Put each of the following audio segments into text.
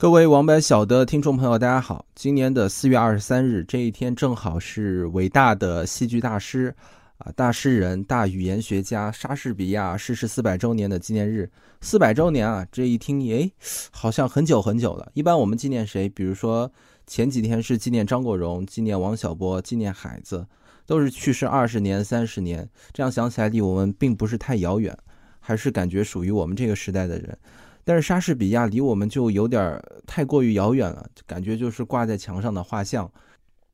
各位王白小的听众朋友，大家好！今年的四月二十三日这一天，正好是伟大的戏剧大师啊、大诗人、大语言学家莎士比亚逝世四百周年的纪念日。四百周年啊，这一听，哎，好像很久很久了。一般我们纪念谁？比如说前几天是纪念张国荣、纪念王小波、纪念海子，都是去世二十年、三十年。这样想起来，离我们并不是太遥远，还是感觉属于我们这个时代的人。但是莎士比亚离我们就有点太过于遥远了，感觉就是挂在墙上的画像。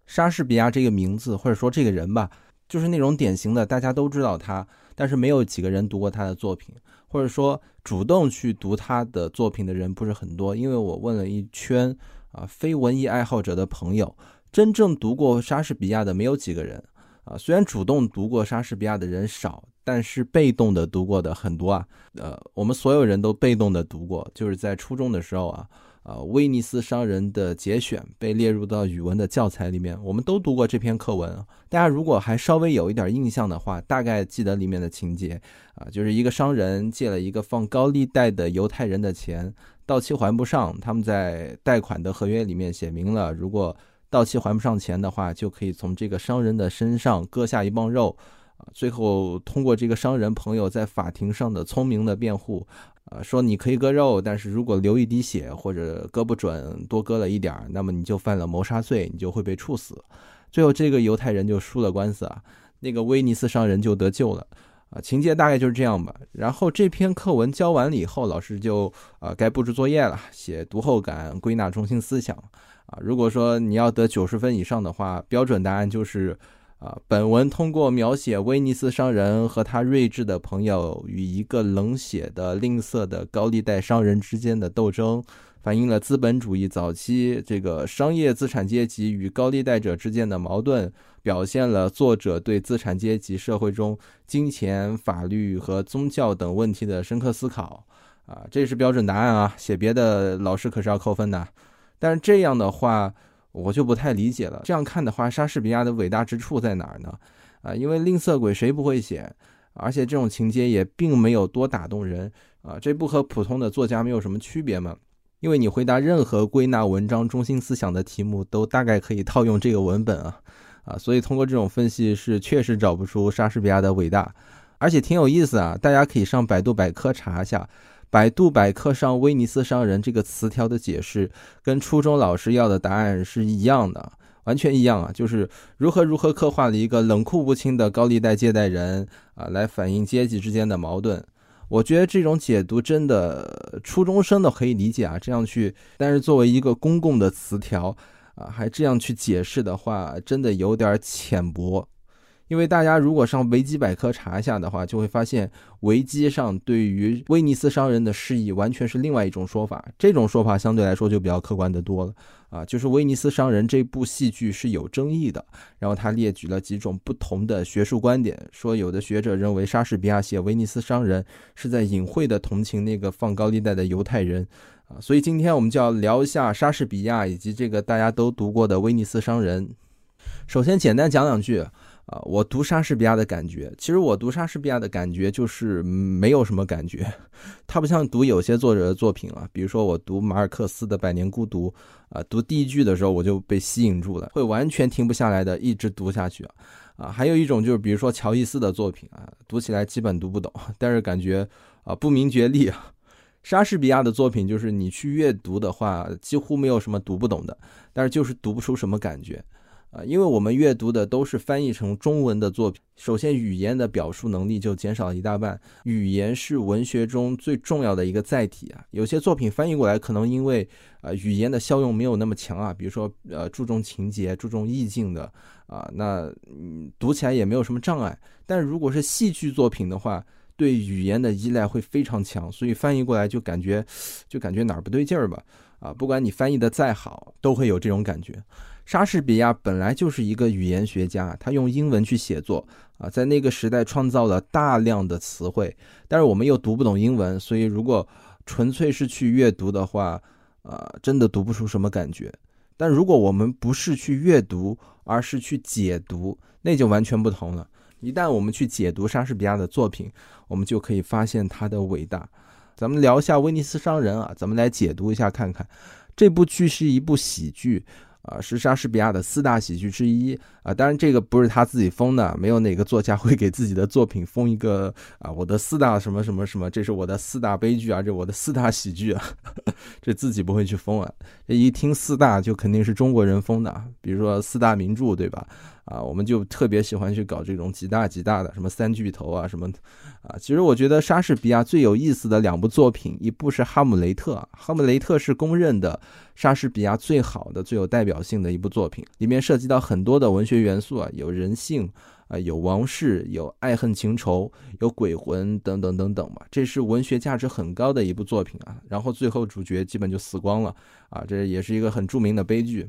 莎士比亚这个名字或者说这个人吧，就是那种典型的大家都知道他，但是没有几个人读过他的作品，或者说主动去读他的作品的人不是很多。因为我问了一圈啊非文艺爱好者的朋友，真正读过莎士比亚的没有几个人啊。虽然主动读过莎士比亚的人少。但是被动的读过的很多啊，呃，我们所有人都被动的读过，就是在初中的时候啊，呃，威尼斯商人的节选被列入到语文的教材里面，我们都读过这篇课文。大家如果还稍微有一点印象的话，大概记得里面的情节啊，就是一个商人借了一个放高利贷的犹太人的钱，到期还不上，他们在贷款的合约里面写明了，如果到期还不上钱的话，就可以从这个商人的身上割下一磅肉。啊，最后通过这个商人朋友在法庭上的聪明的辩护，啊，说你可以割肉，但是如果流一滴血或者割不准，多割了一点那么你就犯了谋杀罪，你就会被处死。最后这个犹太人就输了官司啊，那个威尼斯商人就得救了。啊，情节大概就是这样吧。然后这篇课文教完了以后，老师就啊该布置作业了，写读后感，归纳中心思想。啊，如果说你要得九十分以上的话，标准答案就是。啊，本文通过描写威尼斯商人和他睿智的朋友与一个冷血的吝啬的高利贷商人之间的斗争，反映了资本主义早期这个商业资产阶级与高利贷者之间的矛盾，表现了作者对资产阶级社会中金钱、法律和宗教等问题的深刻思考。啊，这是标准答案啊，写别的老师可是要扣分的。但是这样的话。我就不太理解了。这样看的话，莎士比亚的伟大之处在哪儿呢？啊，因为吝啬鬼谁不会写？而且这种情节也并没有多打动人啊。这不和普通的作家没有什么区别吗？因为你回答任何归纳文章中心思想的题目，都大概可以套用这个文本啊啊。所以通过这种分析，是确实找不出莎士比亚的伟大，而且挺有意思啊。大家可以上百度百科查一下。百度百科上“威尼斯商人”这个词条的解释，跟初中老师要的答案是一样的，完全一样啊！就是如何如何刻画了一个冷酷无情的高利贷借贷人啊，来反映阶级之间的矛盾。我觉得这种解读真的初中生都可以理解啊，这样去，但是作为一个公共的词条啊，还这样去解释的话，真的有点浅薄。因为大家如果上维基百科查一下的话，就会发现维基上对于威尼斯商人的释义完全是另外一种说法。这种说法相对来说就比较客观的多了啊，就是威尼斯商人这部戏剧是有争议的。然后他列举了几种不同的学术观点，说有的学者认为莎士比亚写威尼斯商人是在隐晦的同情那个放高利贷的犹太人啊。所以今天我们就要聊一下莎士比亚以及这个大家都读过的威尼斯商人。首先简单讲两句。啊，我读莎士比亚的感觉，其实我读莎士比亚的感觉就是没有什么感觉，它不像读有些作者的作品啊，比如说我读马尔克斯的《百年孤独》，啊，读第一句的时候我就被吸引住了，会完全停不下来的一直读下去啊，啊，还有一种就是比如说乔伊斯的作品啊，读起来基本读不懂，但是感觉啊不明觉厉啊，莎士比亚的作品就是你去阅读的话，几乎没有什么读不懂的，但是就是读不出什么感觉。啊，因为我们阅读的都是翻译成中文的作品，首先语言的表述能力就减少了一大半。语言是文学中最重要的一个载体啊。有些作品翻译过来，可能因为呃语言的效用没有那么强啊，比如说呃注重情节、注重意境的啊，那嗯读起来也没有什么障碍。但如果是戏剧作品的话，对语言的依赖会非常强，所以翻译过来就感觉就感觉哪儿不对劲儿吧。啊，不管你翻译的再好，都会有这种感觉。莎士比亚本来就是一个语言学家，他用英文去写作啊，在那个时代创造了大量的词汇。但是我们又读不懂英文，所以如果纯粹是去阅读的话，啊，真的读不出什么感觉。但如果我们不是去阅读，而是去解读，那就完全不同了。一旦我们去解读莎士比亚的作品，我们就可以发现他的伟大。咱们聊一下威尼斯商人啊，咱们来解读一下看看。这部剧是一部喜剧。啊，是莎士比亚的四大喜剧之一啊！当然，这个不是他自己封的，没有哪个作家会给自己的作品封一个啊，我的四大什么什么什么，这是我的四大悲剧啊，这我的四大喜剧啊，这自己不会去封啊。这一听四大，就肯定是中国人封的，比如说四大名著，对吧？啊，我们就特别喜欢去搞这种几大几大的，什么三巨头啊，什么啊。其实我觉得莎士比亚最有意思的两部作品，一部是《哈姆雷特》，《哈姆雷特》是公认的莎士比亚最好的、最有代表性的一部作品，里面涉及到很多的文学元素啊，有人性啊，有王室，有爱恨情仇，有鬼魂等等等等吧。这是文学价值很高的一部作品啊。然后最后主角基本就死光了啊，这也是一个很著名的悲剧。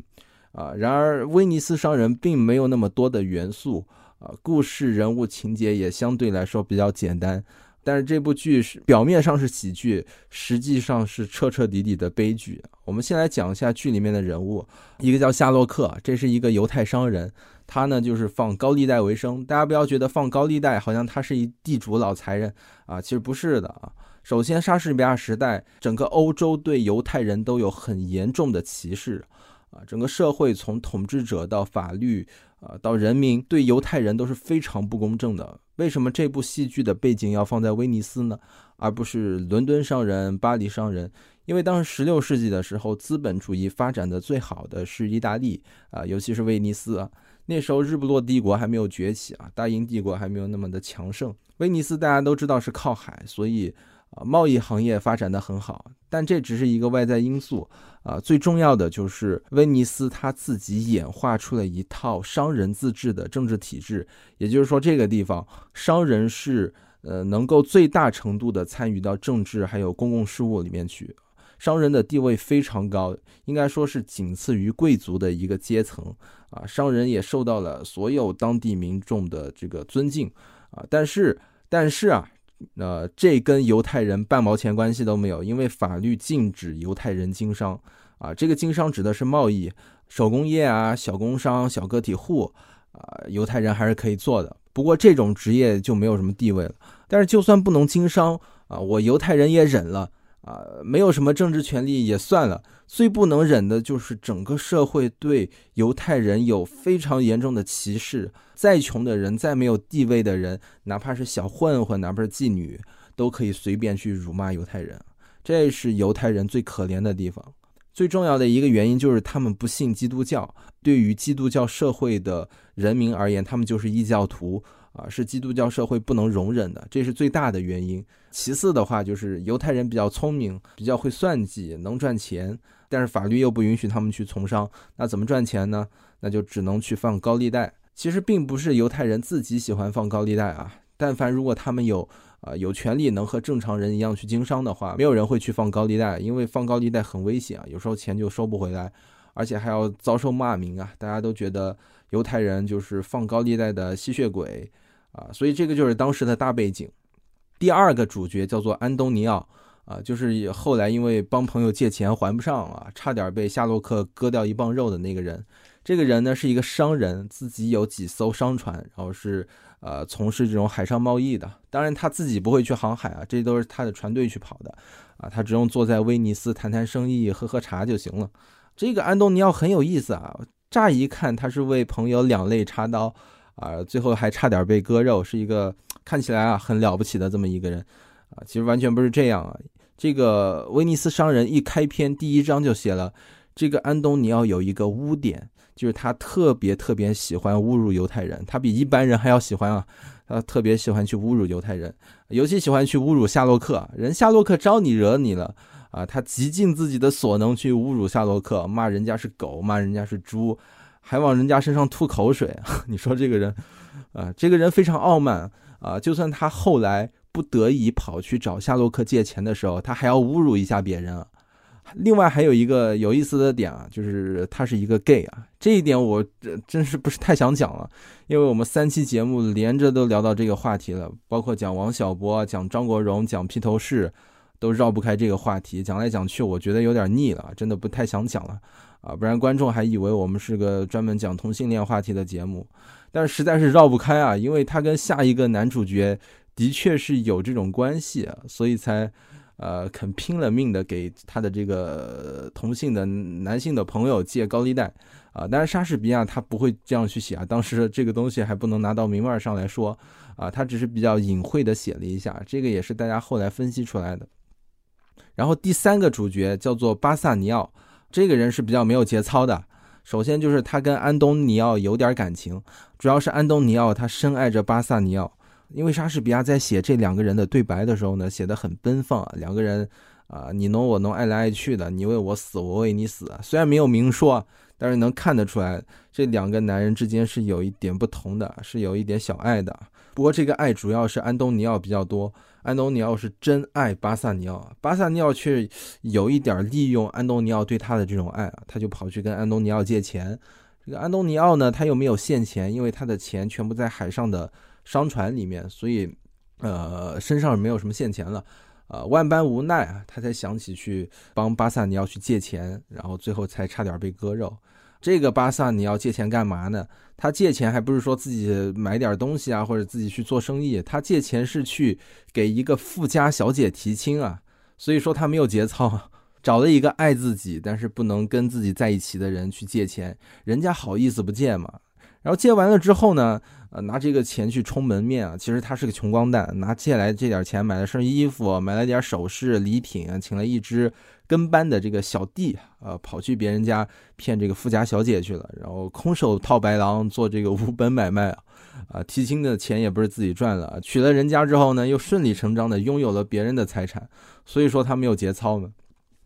啊，然而《威尼斯商人》并没有那么多的元素啊，故事人物情节也相对来说比较简单。但是这部剧是表面上是喜剧，实际上是彻彻底底的悲剧。我们先来讲一下剧里面的人物，一个叫夏洛克，这是一个犹太商人，他呢就是放高利贷为生。大家不要觉得放高利贷好像他是一地主老财人啊，其实不是的啊。首先，莎士比亚时代，整个欧洲对犹太人都有很严重的歧视。啊，整个社会从统治者到法律，啊，到人民对犹太人都是非常不公正的。为什么这部戏剧的背景要放在威尼斯呢？而不是伦敦商人、巴黎商人？因为当时十六世纪的时候，资本主义发展的最好的是意大利啊，尤其是威尼斯啊。那时候日不落帝国还没有崛起啊，大英帝国还没有那么的强盛。威尼斯大家都知道是靠海，所以。啊，贸易行业发展的很好，但这只是一个外在因素啊。最重要的就是威尼斯他自己演化出了一套商人自治的政治体制，也就是说，这个地方商人是呃能够最大程度的参与到政治还有公共事务里面去，商人的地位非常高，应该说是仅次于贵族的一个阶层啊。商人也受到了所有当地民众的这个尊敬啊。但是，但是啊。那这跟犹太人半毛钱关系都没有，因为法律禁止犹太人经商啊。这个经商指的是贸易、手工业啊、小工商、小个体户啊，犹太人还是可以做的。不过这种职业就没有什么地位了。但是就算不能经商啊，我犹太人也忍了。啊，没有什么政治权利也算了，最不能忍的就是整个社会对犹太人有非常严重的歧视。再穷的人，再没有地位的人，哪怕是小混混，哪怕是妓女，都可以随便去辱骂犹太人。这是犹太人最可怜的地方。最重要的一个原因就是他们不信基督教，对于基督教社会的人民而言，他们就是异教徒。啊，是基督教社会不能容忍的，这是最大的原因。其次的话，就是犹太人比较聪明，比较会算计，能赚钱，但是法律又不允许他们去从商，那怎么赚钱呢？那就只能去放高利贷。其实并不是犹太人自己喜欢放高利贷啊，但凡如果他们有啊有权利能和正常人一样去经商的话，没有人会去放高利贷，因为放高利贷很危险啊，有时候钱就收不回来，而且还要遭受骂名啊。大家都觉得犹太人就是放高利贷的吸血鬼。啊，所以这个就是当时的大背景。第二个主角叫做安东尼奥，啊，就是后来因为帮朋友借钱还不上啊，差点被夏洛克割掉一磅肉的那个人。这个人呢是一个商人，自己有几艘商船，然后是呃从事这种海上贸易的。当然他自己不会去航海啊，这都是他的船队去跑的啊，他只用坐在威尼斯谈谈生意、喝喝茶就行了。这个安东尼奥很有意思啊，乍一看他是为朋友两肋插刀。啊，最后还差点被割肉，是一个看起来啊很了不起的这么一个人，啊，其实完全不是这样啊。这个威尼斯商人一开篇第一章就写了，这个安东尼奥有一个污点，就是他特别特别喜欢侮辱犹太人，他比一般人还要喜欢啊，他特别喜欢去侮辱犹太人，尤其喜欢去侮辱夏洛克。人夏洛克招你惹你了啊，他极尽自己的所能去侮辱夏洛克，骂人家是狗，骂人家是猪。还往人家身上吐口水，你说这个人，啊，这个人非常傲慢啊！就算他后来不得已跑去找夏洛克借钱的时候，他还要侮辱一下别人。另外还有一个有意思的点啊，就是他是一个 gay 啊，这一点我这真是不是太想讲了，因为我们三期节目连着都聊到这个话题了，包括讲王小波、讲张国荣、讲披头士，都绕不开这个话题。讲来讲去，我觉得有点腻了，真的不太想讲了。啊，不然观众还以为我们是个专门讲同性恋话题的节目，但是实在是绕不开啊，因为他跟下一个男主角的确是有这种关系啊，所以才呃，肯拼了命的给他的这个同性的男性的朋友借高利贷啊。当然，莎士比亚他不会这样去写啊，当时这个东西还不能拿到明面上来说啊，他只是比较隐晦的写了一下，这个也是大家后来分析出来的。然后第三个主角叫做巴萨尼奥，这个人是比较没有节操的。首先就是他跟安东尼奥有点感情，主要是安东尼奥他深爱着巴萨尼奥，因为莎士比亚在写这两个人的对白的时候呢，写的很奔放，两个人啊你侬我侬，爱来爱去的，你为我死，我为你死，虽然没有明说，但是能看得出来这两个男人之间是有一点不同的，是有一点小爱的。不过这个爱主要是安东尼奥比较多。安东尼奥是真爱巴萨尼奥，巴萨尼奥却有一点利用安东尼奥对他的这种爱啊，他就跑去跟安东尼奥借钱。这个安东尼奥呢，他又没有现钱，因为他的钱全部在海上的商船里面，所以呃身上没有什么现钱了。呃，万般无奈啊，他才想起去帮巴萨尼奥去借钱，然后最后才差点被割肉。这个巴萨你要借钱干嘛呢？他借钱还不是说自己买点东西啊，或者自己去做生意？他借钱是去给一个富家小姐提亲啊。所以说他没有节操，找了一个爱自己但是不能跟自己在一起的人去借钱，人家好意思不借嘛？然后借完了之后呢？呃，拿这个钱去充门面啊，其实他是个穷光蛋，拿借来这点钱买了身衣服，买了点首饰礼品，请了一只跟班的这个小弟，呃，跑去别人家骗这个富家小姐去了，然后空手套白狼做这个无本买卖啊，啊，提亲的钱也不是自己赚了，娶了人家之后呢，又顺理成章的拥有了别人的财产，所以说他没有节操呢。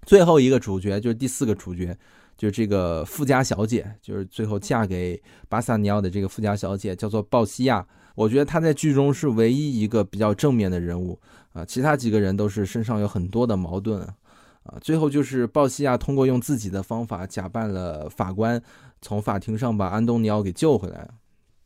最后一个主角就是第四个主角。就是这个富家小姐，就是最后嫁给巴萨尼奥的这个富家小姐，叫做鲍西亚。我觉得她在剧中是唯一一个比较正面的人物啊，其他几个人都是身上有很多的矛盾。啊最后就是鲍西亚通过用自己的方法假扮了法官，从法庭上把安东尼奥给救回来。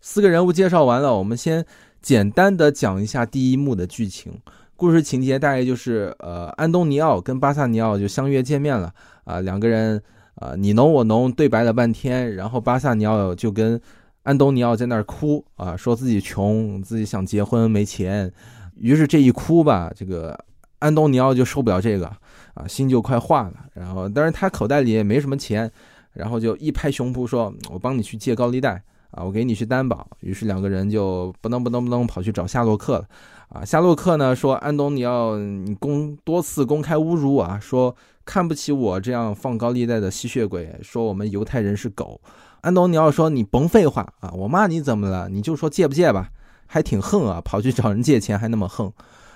四个人物介绍完了，我们先简单的讲一下第一幕的剧情。故事情节大概就是，呃，安东尼奥跟巴萨尼奥就相约见面了啊，两个人。啊，你侬我侬对白了半天，然后巴萨尼奥就跟安东尼奥在那儿哭啊，说自己穷，自己想结婚没钱。于是这一哭吧，这个安东尼奥就受不了这个啊，心就快化了。然后，但是他口袋里也没什么钱，然后就一拍胸脯说：“我帮你去借高利贷啊，我给你去担保。”于是两个人就不能不能不能跑去找夏洛克了。啊，夏洛克呢说安东尼奥你公多次公开侮辱我啊，说。看不起我这样放高利贷的吸血鬼，说我们犹太人是狗。安东尼奥说：“你甭废话啊，我骂你怎么了？你就说借不借吧，还挺横啊，跑去找人借钱还那么横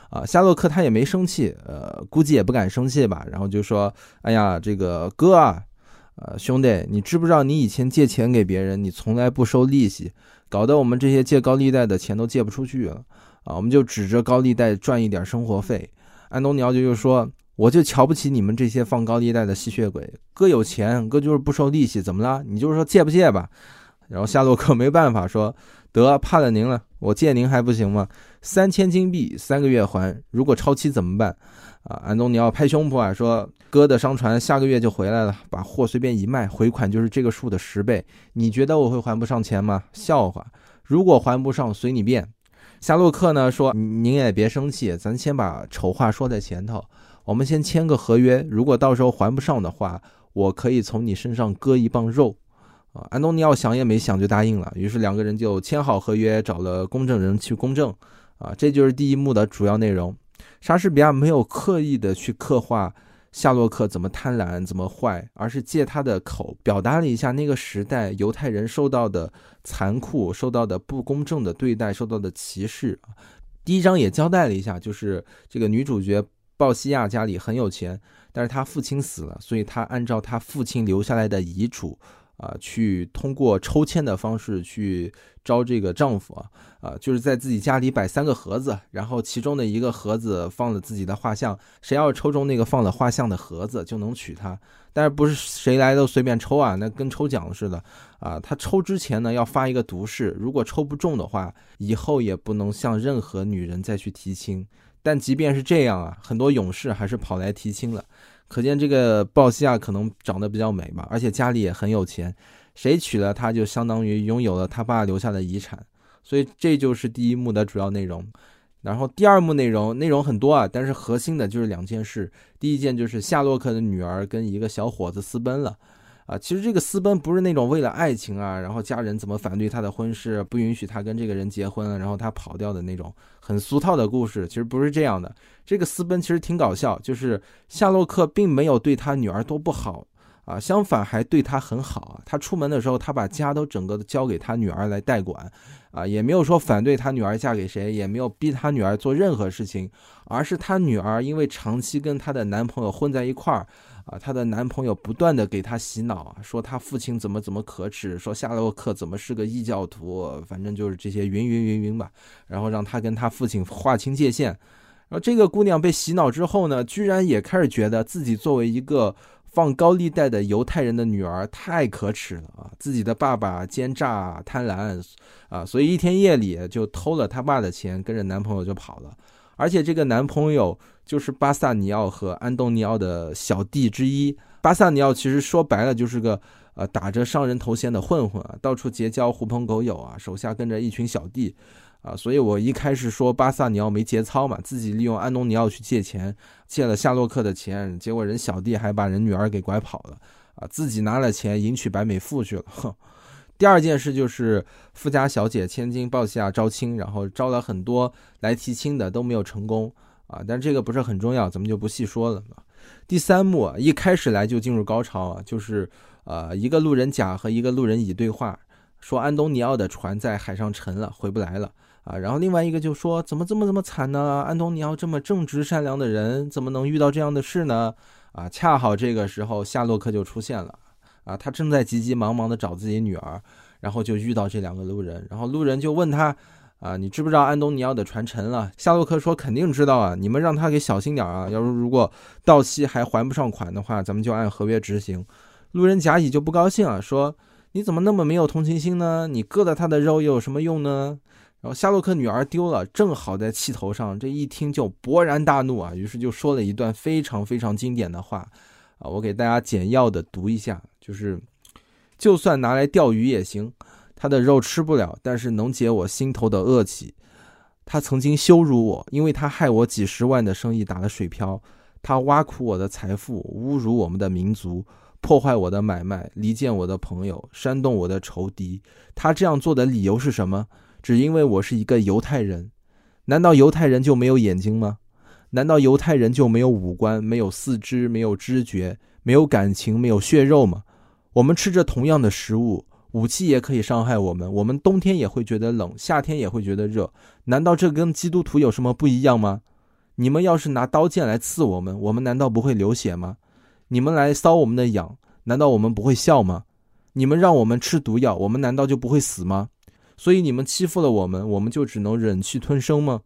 啊。”夏洛克他也没生气，呃，估计也不敢生气吧，然后就说：“哎呀，这个哥啊，呃，兄弟，你知不知道你以前借钱给别人，你从来不收利息，搞得我们这些借高利贷的钱都借不出去了啊，我们就指着高利贷赚一点生活费。”安东尼奥就又说。我就瞧不起你们这些放高利贷的吸血鬼。哥有钱，哥就是不收利息，怎么了？你就是说借不借吧？然后夏洛克没办法说，得怕了您了，我借您还不行吗？三千金币，三个月还，如果超期怎么办？啊，安东尼奥拍胸脯啊，说哥的商船下个月就回来了，把货随便一卖，回款就是这个数的十倍。你觉得我会还不上钱吗？笑话，如果还不上，随你便。夏洛克呢说，您也别生气，咱先把丑话说在前头。我们先签个合约，如果到时候还不上的话，我可以从你身上割一磅肉，啊，安东尼奥想也没想就答应了。于是两个人就签好合约，找了公证人去公证，啊，这就是第一幕的主要内容。莎士比亚没有刻意的去刻画夏洛克怎么贪婪、怎么坏，而是借他的口表达了一下那个时代犹太人受到的残酷、受到的不公正的对待、受到的歧视。第一章也交代了一下，就是这个女主角。鲍西亚家里很有钱，但是她父亲死了，所以她按照她父亲留下来的遗嘱，啊，去通过抽签的方式去招这个丈夫啊，啊，就是在自己家里摆三个盒子，然后其中的一个盒子放了自己的画像，谁要是抽中那个放了画像的盒子，就能娶她。但是不是谁来都随便抽啊，那跟抽奖似的啊。他抽之前呢要发一个毒誓，如果抽不中的话，以后也不能向任何女人再去提亲。但即便是这样啊，很多勇士还是跑来提亲了，可见这个鲍西亚可能长得比较美嘛，而且家里也很有钱，谁娶了她就相当于拥有了他爸留下的遗产，所以这就是第一幕的主要内容。然后第二幕内容内容很多啊，但是核心的就是两件事。第一件就是夏洛克的女儿跟一个小伙子私奔了，啊，其实这个私奔不是那种为了爱情啊，然后家人怎么反对他的婚事，不允许他跟这个人结婚，然后他跑掉的那种很俗套的故事。其实不是这样的，这个私奔其实挺搞笑，就是夏洛克并没有对他女儿多不好。啊，相反还对他很好啊。他出门的时候，他把家都整个交给他女儿来代管，啊，也没有说反对他女儿嫁给谁，也没有逼他女儿做任何事情，而是他女儿因为长期跟她的男朋友混在一块儿，啊，她的男朋友不断的给她洗脑，说她父亲怎么怎么可耻，说夏洛克怎么是个异教徒，反正就是这些云云云云吧，然后让她跟她父亲划清界限。然后这个姑娘被洗脑之后呢，居然也开始觉得自己作为一个。放高利贷的犹太人的女儿太可耻了啊！自己的爸爸奸诈贪婪啊，所以一天夜里就偷了他爸的钱，跟着男朋友就跑了。而且这个男朋友就是巴萨尼奥和安东尼奥的小弟之一。巴萨尼奥其实说白了就是个呃打着商人头衔的混混啊，到处结交狐朋狗友啊，手下跟着一群小弟。啊，所以我一开始说巴萨尼奥没节操嘛，自己利用安东尼奥去借钱，借了夏洛克的钱，结果人小弟还把人女儿给拐跑了，啊，自己拿了钱迎娶白美妇去了。哼，第二件事就是富家小姐千金报下招亲，然后招了很多来提亲的都没有成功，啊，但这个不是很重要，咱们就不细说了。第三幕一开始来就进入高潮啊，就是呃一个路人甲和一个路人乙对话，说安东尼奥的船在海上沉了，回不来了。啊，然后另外一个就说怎么这么这么惨呢？安东尼奥这么正直善良的人，怎么能遇到这样的事呢？啊，恰好这个时候夏洛克就出现了，啊，他正在急急忙忙的找自己女儿，然后就遇到这两个路人，然后路人就问他，啊，你知不知道安东尼奥的传承了？夏洛克说肯定知道啊，你们让他给小心点啊，要是如果到期还还不上款的话，咱们就按合约执行。路人甲乙就不高兴啊，说你怎么那么没有同情心呢？你割了他的肉又有什么用呢？然后夏洛克女儿丢了，正好在气头上，这一听就勃然大怒啊，于是就说了一段非常非常经典的话，啊，我给大家简要的读一下，就是，就算拿来钓鱼也行，他的肉吃不了，但是能解我心头的恶气。他曾经羞辱我，因为他害我几十万的生意打了水漂，他挖苦我的财富，侮辱我们的民族，破坏我的买卖，离间我的朋友，煽动我的仇敌。他这样做的理由是什么？只因为我是一个犹太人，难道犹太人就没有眼睛吗？难道犹太人就没有五官、没有四肢、没有知觉、没有感情、没有血肉吗？我们吃着同样的食物，武器也可以伤害我们，我们冬天也会觉得冷，夏天也会觉得热。难道这跟基督徒有什么不一样吗？你们要是拿刀剑来刺我们，我们难道不会流血吗？你们来搔我们的痒，难道我们不会笑吗？你们让我们吃毒药，我们难道就不会死吗？所以你们欺负了我们，我们就只能忍气吞声吗？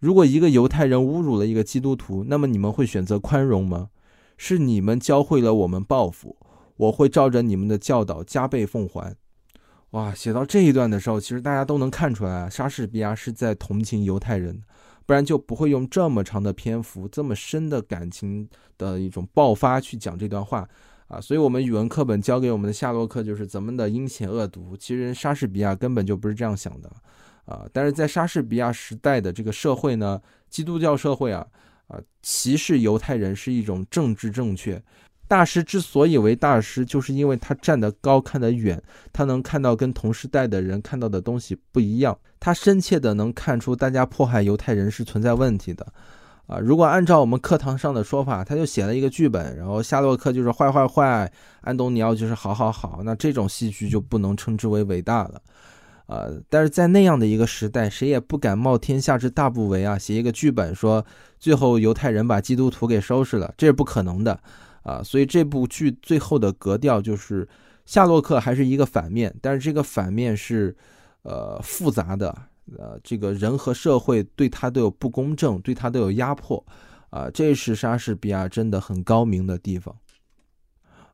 如果一个犹太人侮辱了一个基督徒，那么你们会选择宽容吗？是你们教会了我们报复，我会照着你们的教导加倍奉还。哇，写到这一段的时候，其实大家都能看出来，莎士比亚是在同情犹太人，不然就不会用这么长的篇幅、这么深的感情的一种爆发去讲这段话。啊，所以我们语文课本教给我们的夏洛克就是咱们的阴险恶毒，其实莎士比亚根本就不是这样想的，啊，但是在莎士比亚时代的这个社会呢，基督教社会啊，啊，歧视犹太人是一种政治正确。大师之所以为大师，就是因为他站得高，看得远，他能看到跟同时代的人看到的东西不一样，他深切的能看出大家迫害犹太人是存在问题的。啊，如果按照我们课堂上的说法，他就写了一个剧本，然后夏洛克就是坏坏坏，安东尼奥就是好好好，那这种戏剧就不能称之为伟大了。呃，但是在那样的一个时代，谁也不敢冒天下之大不韪啊，写一个剧本说最后犹太人把基督徒给收拾了，这是不可能的啊。所以这部剧最后的格调就是夏洛克还是一个反面，但是这个反面是呃复杂的。呃，这个人和社会对他都有不公正，对他都有压迫，啊，这是莎士比亚真的很高明的地方，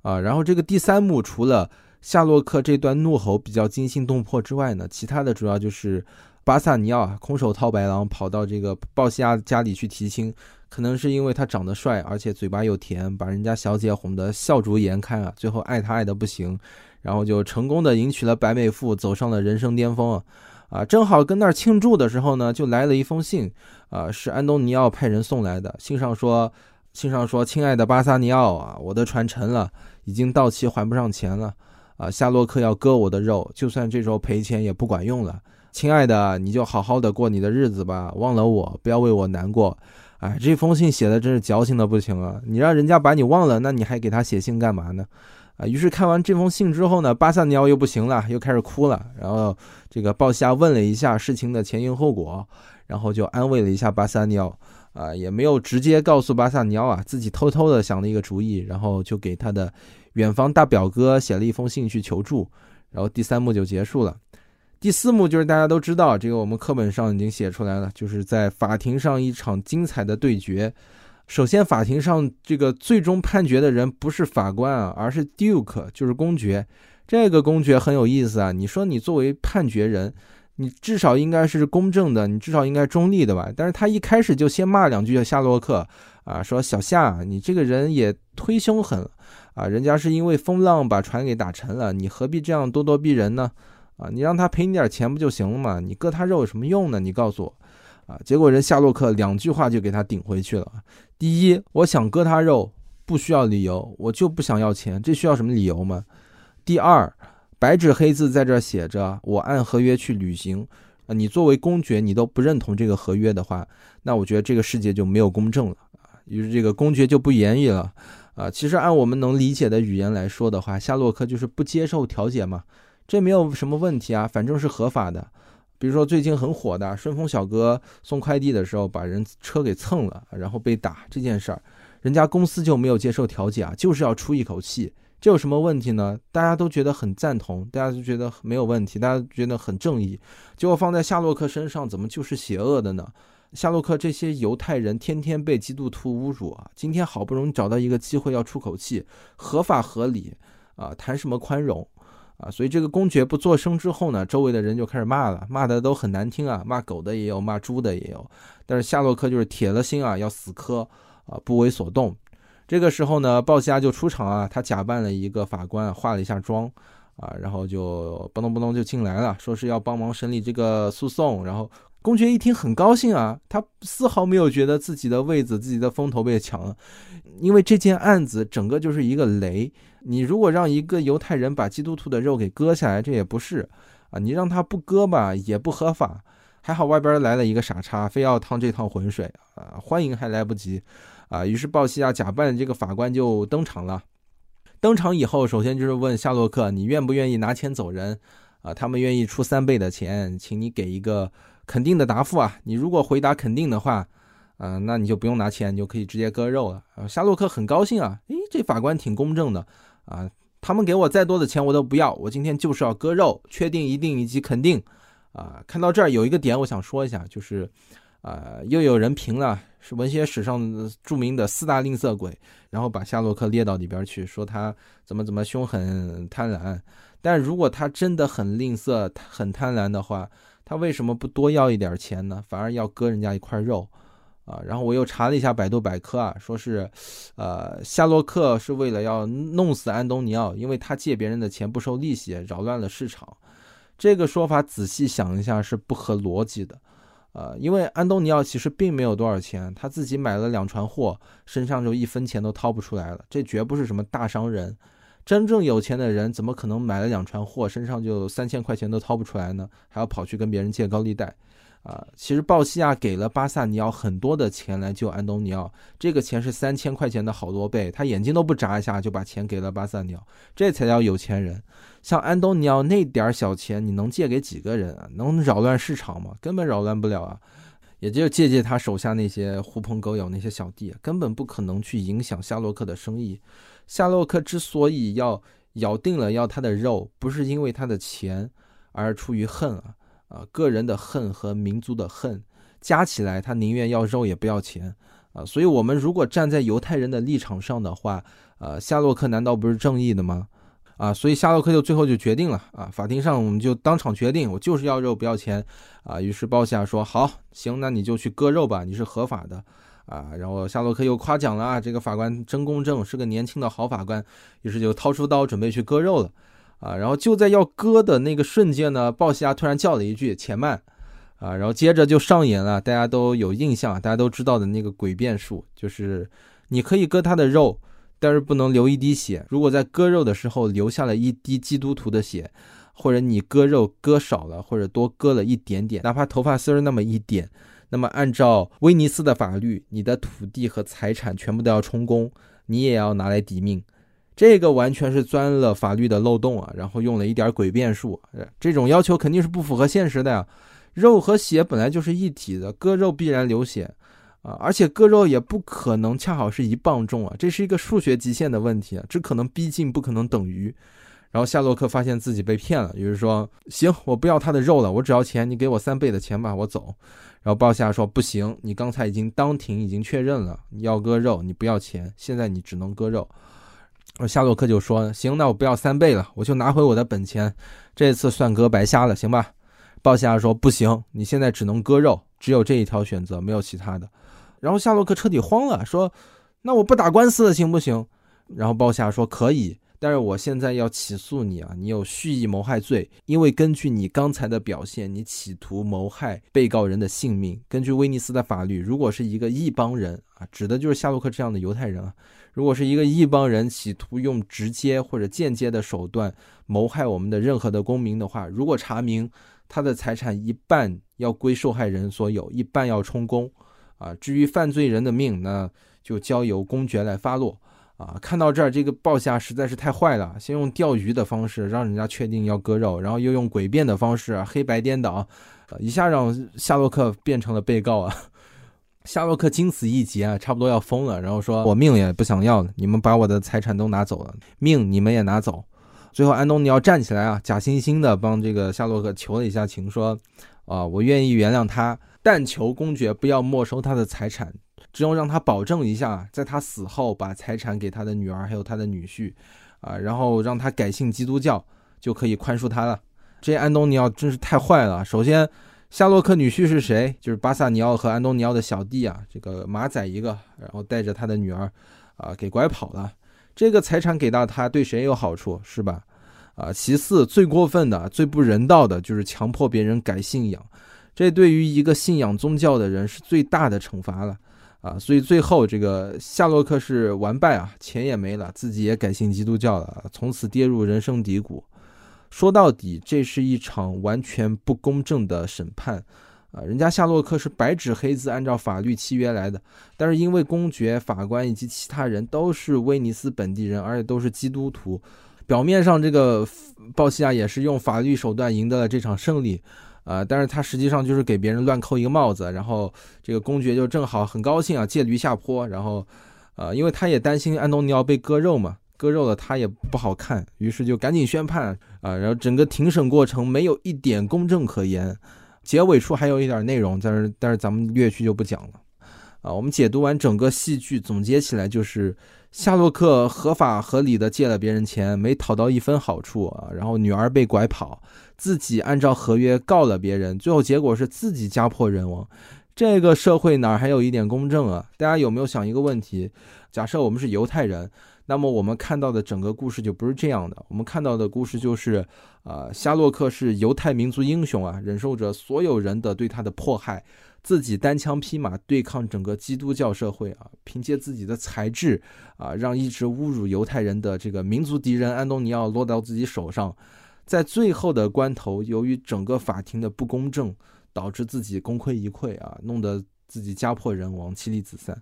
啊，然后这个第三幕除了夏洛克这段怒吼比较惊心动魄之外呢，其他的主要就是巴萨尼奥空手套白狼跑到这个鲍西亚家里去提亲，可能是因为他长得帅，而且嘴巴又甜，把人家小姐哄得笑逐颜开啊，最后爱他爱的不行，然后就成功的迎娶了白美妇，走上了人生巅峰啊。啊，正好跟那儿庆祝的时候呢，就来了一封信，啊，是安东尼奥派人送来的。信上说，信上说，亲爱的巴萨尼奥啊，我的船沉了，已经到期还不上钱了，啊，夏洛克要割我的肉，就算这时候赔钱也不管用了。亲爱的，你就好好的过你的日子吧，忘了我，不要为我难过。哎，这封信写的真是矫情的不行啊！你让人家把你忘了，那你还给他写信干嘛呢？啊，于是看完这封信之后呢，巴萨尼奥又不行了，又开始哭了。然后这个鲍西亚问了一下事情的前因后果，然后就安慰了一下巴萨尼奥，啊，也没有直接告诉巴萨尼奥啊，自己偷偷的想了一个主意，然后就给他的远方大表哥写了一封信去求助。然后第三幕就结束了。第四幕就是大家都知道，这个我们课本上已经写出来了，就是在法庭上一场精彩的对决。首先，法庭上这个最终判决的人不是法官啊，而是 Duke，就是公爵。这个公爵很有意思啊。你说你作为判决人，你至少应该是公正的，你至少应该中立的吧？但是他一开始就先骂两句夏洛克啊，说小夏，你这个人也忒凶狠了啊！人家是因为风浪把船给打沉了，你何必这样咄咄逼人呢？啊，你让他赔你点钱不就行了吗？你割他肉有什么用呢？你告诉我，啊，结果人夏洛克两句话就给他顶回去了。第一，我想割他肉不需要理由，我就不想要钱，这需要什么理由吗？第二，白纸黑字在这写着，我按合约去履行。啊，你作为公爵，你都不认同这个合约的话，那我觉得这个世界就没有公正了啊。于是这个公爵就不言语了。啊，其实按我们能理解的语言来说的话，夏洛克就是不接受调解嘛。这没有什么问题啊，反正是合法的。比如说最近很火的顺丰小哥送快递的时候把人车给蹭了，然后被打这件事儿，人家公司就没有接受调解啊，就是要出一口气，这有什么问题呢？大家都觉得很赞同，大家都觉得没有问题，大家觉得很正义。结果放在夏洛克身上，怎么就是邪恶的呢？夏洛克这些犹太人天天被基督徒侮辱啊，今天好不容易找到一个机会要出口气，合法合理啊，谈什么宽容？啊，所以这个公爵不作声之后呢，周围的人就开始骂了，骂的都很难听啊，骂狗的也有，骂猪的也有。但是夏洛克就是铁了心啊，要死磕啊，不为所动。这个时候呢，鲍西亚就出场啊，他假扮了一个法官，化了一下妆啊，然后就嘣咚嘣咚就进来了，说是要帮忙审理这个诉讼。然后公爵一听很高兴啊，他丝毫没有觉得自己的位子、自己的风头被抢了，因为这件案子整个就是一个雷。你如果让一个犹太人把基督徒的肉给割下来，这也不是啊。你让他不割吧，也不合法。还好外边来了一个傻叉，非要趟这趟浑水啊，欢迎还来不及啊。于是鲍西亚假扮这个法官就登场了。登场以后，首先就是问夏洛克，你愿不愿意拿钱走人啊？他们愿意出三倍的钱，请你给一个肯定的答复啊。你如果回答肯定的话。嗯，那你就不用拿钱，你就可以直接割肉了。啊夏洛克很高兴啊，诶，这法官挺公正的啊，他们给我再多的钱我都不要，我今天就是要割肉，确定、一定以及肯定。啊，看到这儿有一个点我想说一下，就是，啊，又有人评了是文学史上著名的四大吝啬鬼，然后把夏洛克列到里边去，说他怎么怎么凶狠贪婪。但如果他真的很吝啬、很贪婪的话，他为什么不多要一点钱呢？反而要割人家一块肉？啊，然后我又查了一下百度百科啊，说是，呃，夏洛克是为了要弄死安东尼奥，因为他借别人的钱不收利息，扰乱了市场。这个说法仔细想一下是不合逻辑的，呃，因为安东尼奥其实并没有多少钱，他自己买了两船货，身上就一分钱都掏不出来了。这绝不是什么大商人，真正有钱的人怎么可能买了两船货，身上就三千块钱都掏不出来呢？还要跑去跟别人借高利贷？啊，其实鲍西亚给了巴萨尼奥很多的钱来救安东尼奥，这个钱是三千块钱的好多倍，他眼睛都不眨一下就把钱给了巴萨尼奥，这才叫有钱人。像安东尼奥那点小钱，你能借给几个人啊？能扰乱市场吗？根本扰乱不了啊！也就借借他手下那些狐朋狗友那些小弟，根本不可能去影响夏洛克的生意。夏洛克之所以要咬定了要他的肉，不是因为他的钱，而出于恨啊。啊，个人的恨和民族的恨加起来，他宁愿要肉也不要钱啊！所以，我们如果站在犹太人的立场上的话，呃，夏洛克难道不是正义的吗？啊，所以夏洛克就最后就决定了啊，法庭上我们就当场决定，我就是要肉不要钱啊！于是鲍夏说：“好，行，那你就去割肉吧，你是合法的啊！”然后夏洛克又夸奖了啊，这个法官真公正，是个年轻的好法官，于是就掏出刀准备去割肉了。啊，然后就在要割的那个瞬间呢，鲍西亚突然叫了一句“且慢”，啊，然后接着就上演了大家都有印象、大家都知道的那个诡辩术，就是你可以割他的肉，但是不能流一滴血。如果在割肉的时候留下了一滴基督徒的血，或者你割肉割少了，或者多割了一点点，哪怕头发丝儿那么一点，那么按照威尼斯的法律，你的土地和财产全部都要充公，你也要拿来抵命。这个完全是钻了法律的漏洞啊，然后用了一点诡辩术，这种要求肯定是不符合现实的呀。肉和血本来就是一体的，割肉必然流血啊，而且割肉也不可能恰好是一磅重啊，这是一个数学极限的问题啊，只可能逼近，不可能等于。然后夏洛克发现自己被骗了，于是说：“行，我不要他的肉了，我只要钱，你给我三倍的钱吧，我走。”然后鲍夏说：“不行，你刚才已经当庭已经确认了，你要割肉，你不要钱，现在你只能割肉。”夏洛克就说：“行，那我不要三倍了，我就拿回我的本钱，这次算割白瞎了，行吧？”鲍夏说：“不行，你现在只能割肉，只有这一条选择，没有其他的。”然后夏洛克彻底慌了，说：“那我不打官司了，行不行？”然后鲍夏说：“可以，但是我现在要起诉你啊，你有蓄意谋害罪，因为根据你刚才的表现，你企图谋害被告人的性命。根据威尼斯的法律，如果是一个异邦人啊，指的就是夏洛克这样的犹太人啊。”如果是一个异邦人企图用直接或者间接的手段谋害我们的任何的公民的话，如果查明他的财产一半要归受害人所有，一半要充公，啊，至于犯罪人的命，那就交由公爵来发落，啊，看到这儿，这个报价实在是太坏了，先用钓鱼的方式让人家确定要割肉，然后又用诡辩的方式黑白颠倒，一下让夏洛克变成了被告啊。夏洛克经此一劫啊，差不多要疯了。然后说：“我命也不想要了，你们把我的财产都拿走了，命你们也拿走。”最后，安东尼奥站起来啊，假惺惺的帮这个夏洛克求了一下情，说：“啊，我愿意原谅他，但求公爵不要没收他的财产，只有让他保证一下，在他死后把财产给他的女儿还有他的女婿，啊，然后让他改信基督教，就可以宽恕他了。”这安东尼奥真是太坏了。首先。夏洛克女婿是谁？就是巴萨尼奥和安东尼奥的小弟啊，这个马仔一个，然后带着他的女儿，啊，给拐跑了。这个财产给到他，对谁有好处？是吧？啊，其次，最过分的、最不人道的，就是强迫别人改信仰，这对于一个信仰宗教的人是最大的惩罚了。啊，所以最后这个夏洛克是完败啊，钱也没了，自己也改信基督教了，从此跌入人生低谷。说到底，这是一场完全不公正的审判，啊，人家夏洛克是白纸黑字按照法律契约来的，但是因为公爵、法官以及其他人都是威尼斯本地人，而且都是基督徒，表面上这个鲍西亚也是用法律手段赢得了这场胜利，啊，但是他实际上就是给别人乱扣一个帽子，然后这个公爵就正好很高兴啊，借驴下坡，然后，呃，因为他也担心安东尼奥被割肉嘛。割肉了，他也不好看，于是就赶紧宣判啊！然后整个庭审过程没有一点公正可言，结尾处还有一点内容，但是但是咱们略去就不讲了啊！我们解读完整个戏剧，总结起来就是夏洛克合法合理的借了别人钱，没讨到一分好处啊！然后女儿被拐跑，自己按照合约告了别人，最后结果是自己家破人亡，这个社会哪还有一点公正啊？大家有没有想一个问题？假设我们是犹太人。那么我们看到的整个故事就不是这样的。我们看到的故事就是，呃，夏洛克是犹太民族英雄啊，忍受着所有人的对他的迫害，自己单枪匹马对抗整个基督教社会啊，凭借自己的才智啊，让一直侮辱犹太人的这个民族敌人安东尼奥落到自己手上，在最后的关头，由于整个法庭的不公正，导致自己功亏一篑啊，弄得自己家破人亡，妻离子散。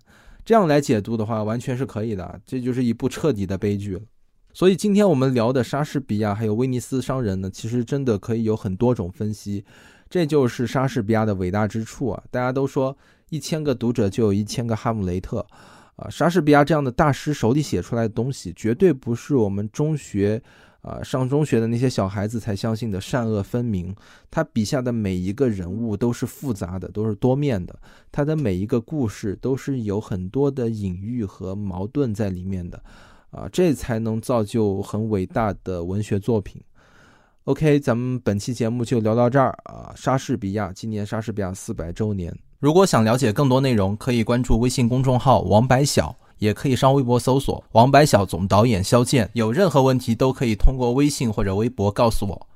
这样来解读的话，完全是可以的。这就是一部彻底的悲剧了。所以今天我们聊的莎士比亚还有威尼斯商人呢，其实真的可以有很多种分析。这就是莎士比亚的伟大之处啊！大家都说一千个读者就有一千个哈姆雷特啊，莎士比亚这样的大师手里写出来的东西，绝对不是我们中学。啊，上中学的那些小孩子才相信的善恶分明。他笔下的每一个人物都是复杂的，都是多面的。他的每一个故事都是有很多的隐喻和矛盾在里面的。啊，这才能造就很伟大的文学作品。OK，咱们本期节目就聊到这儿啊。莎士比亚今年莎士比亚四百周年。如果想了解更多内容，可以关注微信公众号“王白晓”。也可以上微博搜索“王百晓总导演肖剑”，有任何问题都可以通过微信或者微博告诉我。